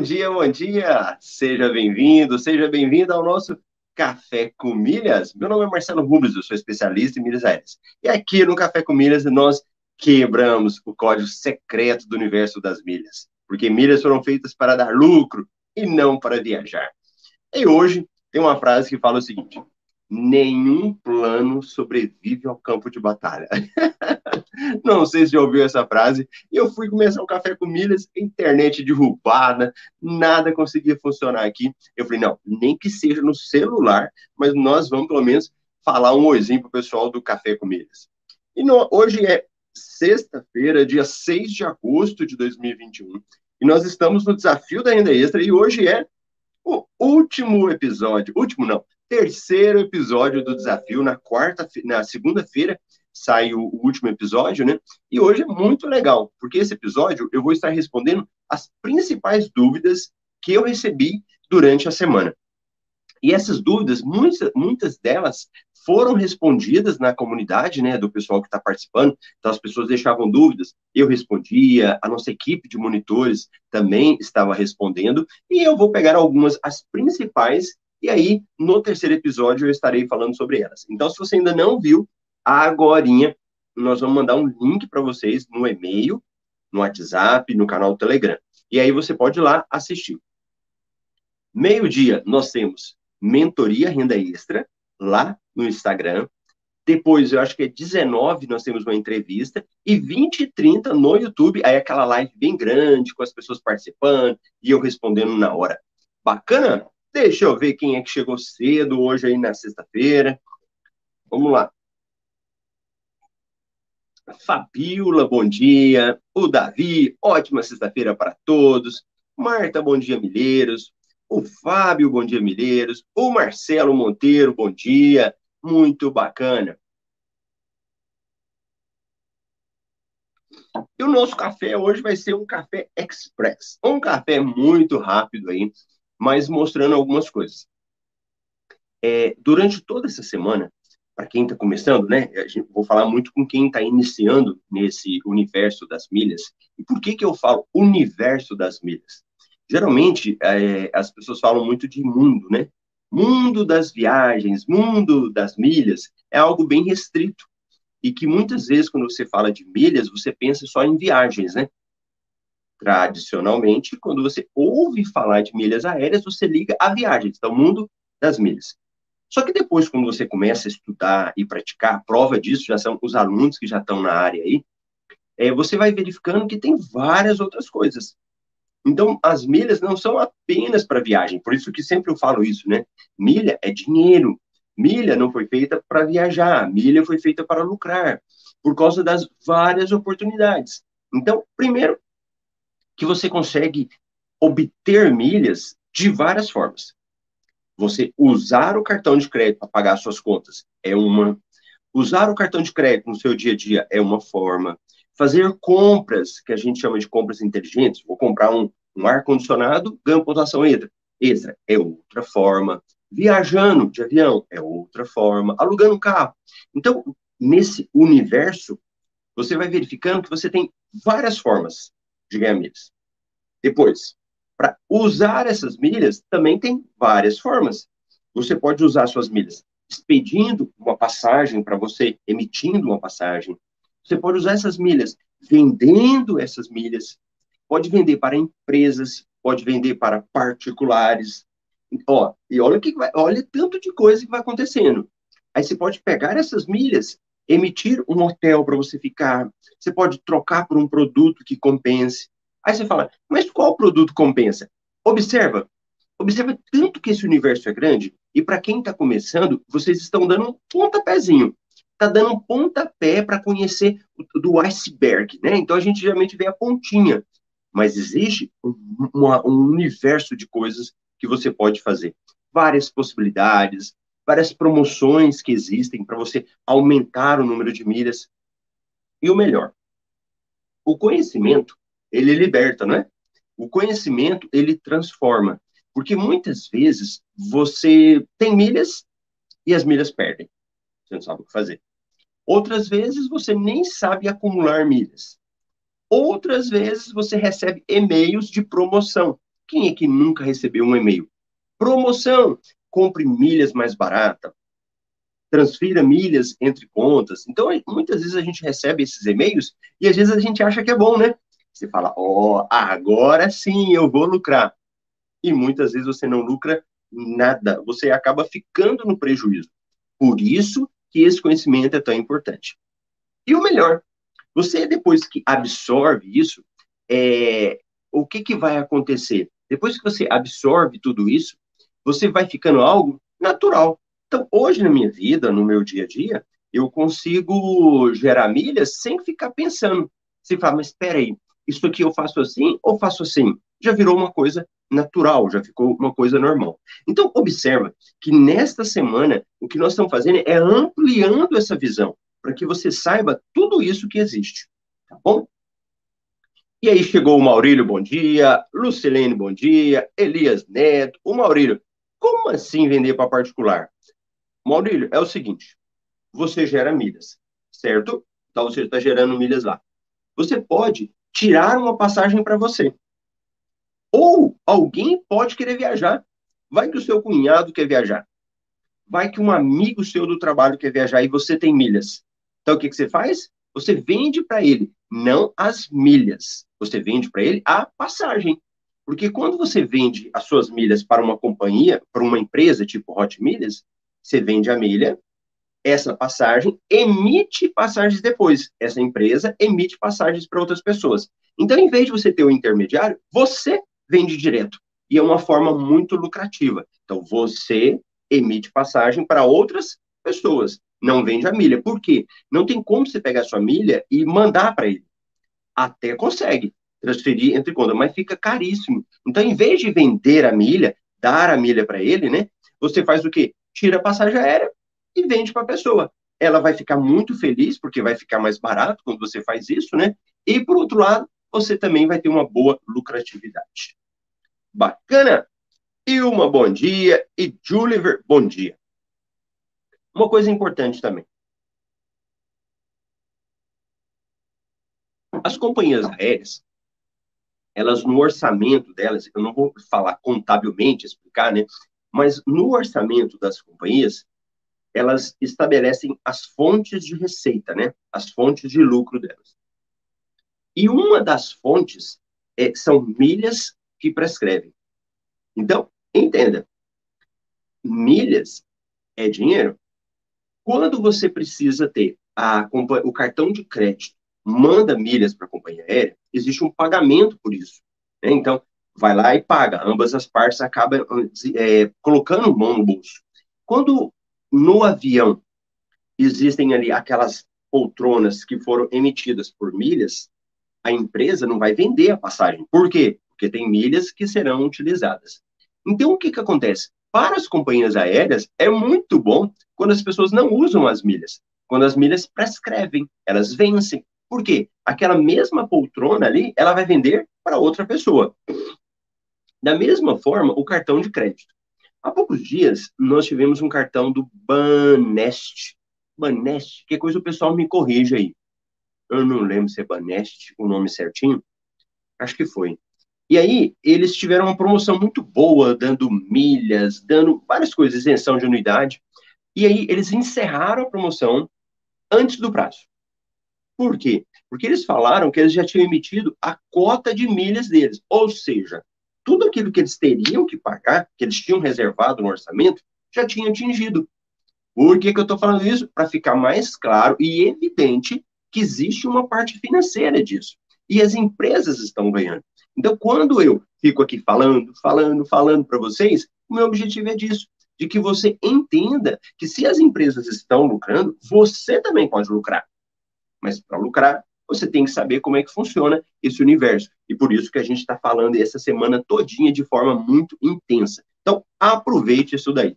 Bom dia, bom dia! Seja bem-vindo, seja bem-vinda ao nosso Café com Milhas. Meu nome é Marcelo Rubens, eu sou especialista em milhas aéreas. E aqui no Café com Milhas nós quebramos o código secreto do universo das milhas, porque milhas foram feitas para dar lucro e não para viajar. E hoje tem uma frase que fala o seguinte: nenhum plano sobrevive ao campo de batalha. Não sei se já ouviu essa frase. E eu fui começar um café com milhas, internet derrubada, nada conseguia funcionar aqui. Eu falei, não, nem que seja no celular, mas nós vamos pelo menos falar um oizinho pro pessoal do café com milhas. E no, hoje é sexta-feira, dia 6 de agosto de 2021, e nós estamos no desafio da renda extra e hoje é o último episódio, último não, terceiro episódio do desafio. Na quarta, na segunda-feira sai o, último episódio, né? E hoje é muito legal, porque esse episódio eu vou estar respondendo as principais dúvidas que eu recebi durante a semana. E essas dúvidas, muitas, muitas delas foram respondidas na comunidade, né, do pessoal que está participando. Então, as pessoas deixavam dúvidas, eu respondia, a nossa equipe de monitores também estava respondendo, e eu vou pegar algumas, as principais, e aí, no terceiro episódio, eu estarei falando sobre elas. Então, se você ainda não viu, agora nós vamos mandar um link para vocês no e-mail, no WhatsApp, no canal Telegram. E aí você pode ir lá assistir. Meio-dia, nós temos mentoria renda extra, lá no Instagram. Depois, eu acho que é 19, nós temos uma entrevista. E 20 e 30 no YouTube, aí aquela live bem grande, com as pessoas participando e eu respondendo na hora. Bacana? Deixa eu ver quem é que chegou cedo hoje aí na sexta-feira. Vamos lá. Fabiola, bom dia. O Davi, ótima sexta-feira para todos. Marta, bom dia, Milheiros. O Fábio, bom dia, Milheiros. O Marcelo Monteiro, bom dia. Muito bacana. E o nosso café hoje vai ser um café express. Um café muito rápido aí, mas mostrando algumas coisas. É, durante toda essa semana, para quem está começando, né? vou falar muito com quem está iniciando nesse universo das milhas. E por que que eu falo universo das milhas? Geralmente é, as pessoas falam muito de mundo, né? Mundo das viagens, mundo das milhas é algo bem restrito e que muitas vezes quando você fala de milhas você pensa só em viagens, né? Tradicionalmente, quando você ouve falar de milhas aéreas, você liga a viagens, então, mundo das milhas. Só que depois, quando você começa a estudar e praticar, prova disso já são os alunos que já estão na área aí, é, você vai verificando que tem várias outras coisas. Então, as milhas não são apenas para viagem, por isso que sempre eu falo isso, né? Milha é dinheiro. Milha não foi feita para viajar, milha foi feita para lucrar, por causa das várias oportunidades. Então, primeiro, que você consegue obter milhas de várias formas. Você usar o cartão de crédito para pagar suas contas é uma. Usar o cartão de crédito no seu dia a dia é uma forma. Fazer compras, que a gente chama de compras inteligentes, vou comprar um, um ar-condicionado, ganho pontuação extra. Extra é outra forma. Viajando de avião é outra forma. Alugando um carro. Então, nesse universo, você vai verificando que você tem várias formas de ganhar milhas. Depois, para usar essas milhas, também tem várias formas. Você pode usar suas milhas expedindo uma passagem para você, emitindo uma passagem. Você pode usar essas milhas vendendo essas milhas. Pode vender para empresas, pode vender para particulares. Ó, e olha que vai, olha tanto de coisa que vai acontecendo. Aí você pode pegar essas milhas, emitir um hotel para você ficar. Você pode trocar por um produto que compense. Aí você fala, mas qual produto compensa? Observa, observa tanto que esse universo é grande, e para quem está começando, vocês estão dando um pontapézinho. Está dando um pontapé para conhecer do iceberg, né? Então a gente geralmente vê a pontinha, mas existe um, uma, um universo de coisas que você pode fazer. Várias possibilidades, várias promoções que existem para você aumentar o número de milhas. E o melhor, o conhecimento ele liberta, não é? O conhecimento, ele transforma. Porque muitas vezes você tem milhas e as milhas perdem. Você não sabe o que fazer. Outras vezes você nem sabe acumular milhas. Outras vezes você recebe e-mails de promoção, Quem é que nunca recebeu um e-mail? Promoção, compre milhas mais barata, transfira milhas entre contas. Então, muitas vezes a gente recebe esses e-mails e às vezes a gente acha que é bom, né? Você fala, ó, oh, agora sim eu vou lucrar. E muitas vezes você não lucra nada, você acaba ficando no prejuízo. Por isso que esse conhecimento é tão importante. E o melhor, você depois que absorve isso, é, o que, que vai acontecer? Depois que você absorve tudo isso, você vai ficando algo natural. Então, hoje na minha vida, no meu dia a dia, eu consigo gerar milhas sem ficar pensando. Você fala, mas espera aí, isso aqui eu faço assim ou faço assim? Já virou uma coisa natural, já ficou uma coisa normal. Então, observa que nesta semana, o que nós estamos fazendo é ampliando essa visão, para que você saiba tudo isso que existe, tá bom? E aí chegou o Maurílio, bom dia, Lucilene, bom dia, Elias Neto, o Maurílio, como assim vender para particular? Maurílio, é o seguinte: você gera milhas, certo? Então você está gerando milhas lá. Você pode tirar uma passagem para você. Ou alguém pode querer viajar. Vai que o seu cunhado quer viajar. Vai que um amigo seu do trabalho quer viajar e você tem milhas. Então o que, que você faz? Você vende para ele, não as milhas. Você vende para ele a passagem. Porque quando você vende as suas milhas para uma companhia, para uma empresa tipo Hot Milhas, você vende a milha, essa passagem emite passagens depois. Essa empresa emite passagens para outras pessoas. Então, em vez de você ter o intermediário, você vende direto. E é uma forma muito lucrativa. Então, você emite passagem para outras pessoas. Não vende a milha. Por quê? Não tem como você pegar a sua milha e mandar para ele. Até consegue transferir entre contas, mas fica caríssimo. Então, em vez de vender a milha, dar a milha para ele, né? Você faz o quê? tira a passagem aérea e vende para a pessoa. Ela vai ficar muito feliz, porque vai ficar mais barato quando você faz isso, né? E, por outro lado, você também vai ter uma boa lucratividade. Bacana? Ilma, bom dia. E Juliver, bom dia. Uma coisa importante também. As companhias aéreas, elas no orçamento delas, eu não vou falar contabilmente, explicar, né? Mas no orçamento das companhias, elas estabelecem as fontes de receita, né? As fontes de lucro delas. E uma das fontes é, são milhas que prescrevem. Então, entenda, milhas é dinheiro. Quando você precisa ter a, o cartão de crédito, manda milhas para a companhia aérea, existe um pagamento por isso. Né? Então, vai lá e paga. Ambas as partes acabam é, colocando mão no bolso. Quando no avião existem ali aquelas poltronas que foram emitidas por milhas, a empresa não vai vender a passagem. Por quê? Porque tem milhas que serão utilizadas. Então, o que, que acontece? Para as companhias aéreas, é muito bom quando as pessoas não usam as milhas. Quando as milhas prescrevem, elas vencem. Por quê? Aquela mesma poltrona ali, ela vai vender para outra pessoa. Da mesma forma, o cartão de crédito. Há poucos dias, nós tivemos um cartão do Banest. Banest, que coisa o pessoal me corrige aí. Eu não lembro se é Banest o nome certinho. Acho que foi. E aí, eles tiveram uma promoção muito boa, dando milhas, dando várias coisas, isenção de anuidade. E aí, eles encerraram a promoção antes do prazo. Por quê? Porque eles falaram que eles já tinham emitido a cota de milhas deles. Ou seja, tudo aquilo que eles teriam que pagar, que eles tinham reservado no orçamento, já tinha atingido. Por que, que eu estou falando isso? Para ficar mais claro e evidente que existe uma parte financeira disso. E as empresas estão ganhando. Então, quando eu fico aqui falando, falando, falando para vocês, o meu objetivo é disso, de que você entenda que se as empresas estão lucrando, você também pode lucrar. Mas para lucrar, você tem que saber como é que funciona esse universo. E por isso que a gente está falando essa semana todinha de forma muito intensa. Então, aproveite isso daí.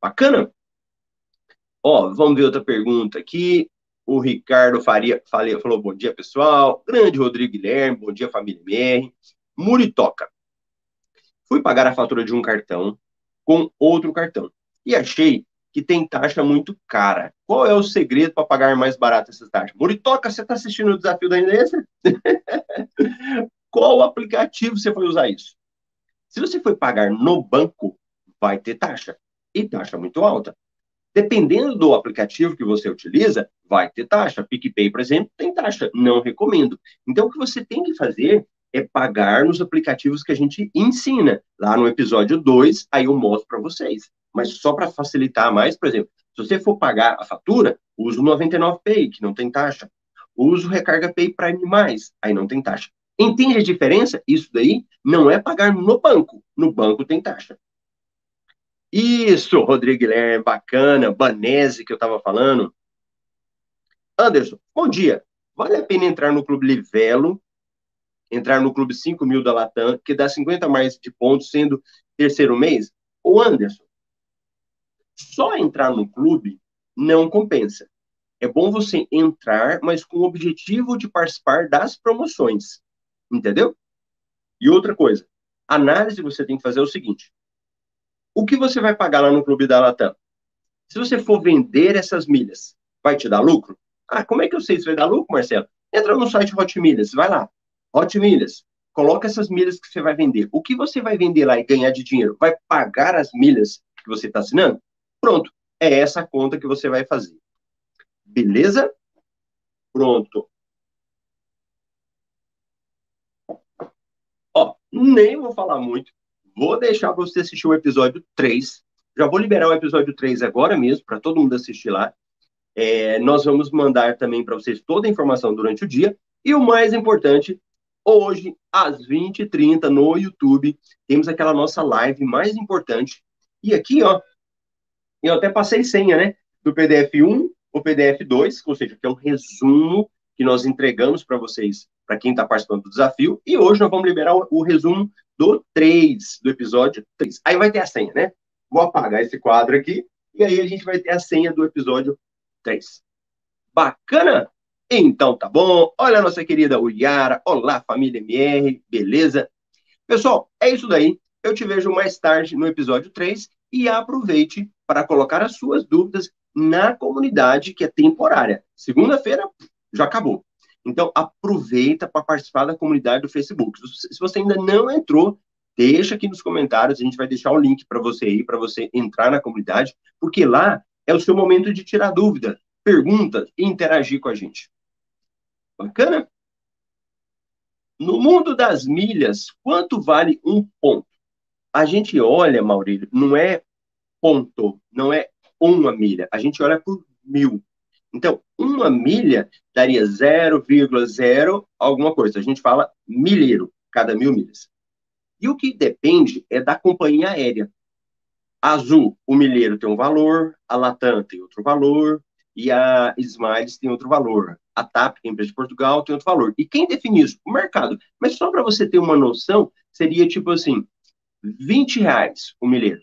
Bacana? Ó, vamos ver outra pergunta aqui. O Ricardo Faria falou bom dia, pessoal. Grande Rodrigo Guilherme, bom dia, família MR. Muritoca. Fui pagar a fatura de um cartão com outro cartão. E achei que tem taxa muito cara. Qual é o segredo para pagar mais barato essas taxas? Muritoca, você está assistindo o desafio da Inência? Qual aplicativo você foi usar isso? Se você for pagar no banco, vai ter taxa. E taxa muito alta. Dependendo do aplicativo que você utiliza, vai ter taxa. PicPay, por exemplo, tem taxa. Não recomendo. Então, o que você tem que fazer é pagar nos aplicativos que a gente ensina. Lá no episódio 2, aí eu mostro para vocês. Mas só para facilitar mais, por exemplo, se você for pagar a fatura, use o 99Pay, que não tem taxa. Use o Recarga Pay Prime+, aí não tem taxa. Entende a diferença? Isso daí não é pagar no banco. No banco tem taxa. Isso, Rodrigo Guilherme, bacana. Banese, que eu estava falando. Anderson, bom dia. Vale a pena entrar no Clube Livelo, entrar no Clube 5 mil da Latam, que dá 50 mais de pontos, sendo terceiro mês? Ô, Anderson, só entrar no clube não compensa. É bom você entrar, mas com o objetivo de participar das promoções. Entendeu? E outra coisa, análise você tem que fazer é o seguinte: o que você vai pagar lá no clube da Latam? Se você for vender essas milhas, vai te dar lucro? Ah, como é que eu sei se vai dar lucro, Marcelo? Entra no site Hot Milhas, vai lá. Hot Milhas, coloca essas milhas que você vai vender. O que você vai vender lá e ganhar de dinheiro? Vai pagar as milhas que você está assinando? Pronto, é essa conta que você vai fazer. Beleza? Pronto. Ó, nem vou falar muito. Vou deixar você assistir o episódio 3. Já vou liberar o episódio 3 agora mesmo, para todo mundo assistir lá. É, nós vamos mandar também para vocês toda a informação durante o dia. E o mais importante, hoje, às 20h30, no YouTube, temos aquela nossa live mais importante. E aqui, ó, eu até passei senha, né? Do PDF 1 o PDF 2, ou seja, que é um resumo que nós entregamos para vocês, para quem está participando do desafio. E hoje nós vamos liberar o, o, resumo do 3, do episódio 3. Aí vai ter a senha, né? Vou apagar esse quadro aqui, e aí a gente vai ter a senha do episódio 3. Bacana? Então tá bom. Olha a nossa querida Uyara. Olá, família MR. Beleza? Pessoal, é isso daí. Eu te vejo mais tarde no episódio 3 e aproveite para colocar as suas dúvidas na comunidade que é temporária. Segunda-feira já acabou. Então aproveita para participar da comunidade do Facebook. Se você ainda não entrou, deixa aqui nos comentários, a gente vai deixar o link para você aí, para você entrar na comunidade, porque lá é o seu momento de tirar dúvida, perguntas e interagir com a gente. Bacana? No mundo das milhas, quanto vale um ponto? A gente olha, Maurílio, não é ponto, não é uma milha, a gente olha por mil. Então, uma milha daria 0,0 alguma coisa. A gente fala milheiro, cada mil milhas. E o que depende é da companhia aérea. A Azul, o milheiro tem um valor, a Latam tem outro valor, e a Smiles tem outro valor. A TAP, que é a empresa de Portugal, tem outro valor. E quem define isso? O mercado. Mas só para você ter uma noção, seria tipo assim, 20 reais o milheiro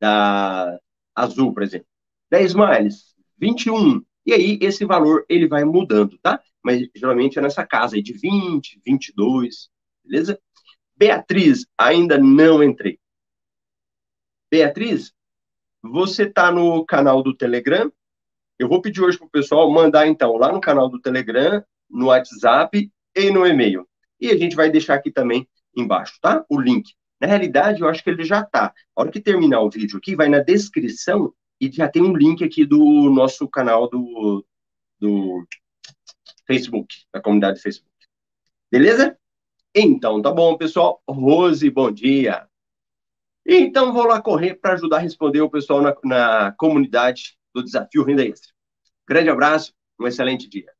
da Azul, por exemplo. 10 miles, 21. E aí, esse valor, ele vai mudando, tá? Mas, geralmente, é nessa casa aí de 20, 22, beleza? Beatriz, ainda não entrei. Beatriz, você tá no canal do Telegram? Eu vou pedir hoje pro pessoal mandar, então, lá no canal do Telegram, no WhatsApp e no e-mail. E a gente vai deixar aqui também embaixo, tá? O link. Na realidade, eu acho que ele já está. A hora que terminar o vídeo aqui, vai na descrição e já tem um link aqui do nosso canal do, do Facebook, da comunidade do Facebook. Beleza? Então, tá bom, pessoal. Rose, bom dia. Então, vou lá correr para ajudar a responder o pessoal na, na comunidade do Desafio Renda Extra. Grande abraço, um excelente dia.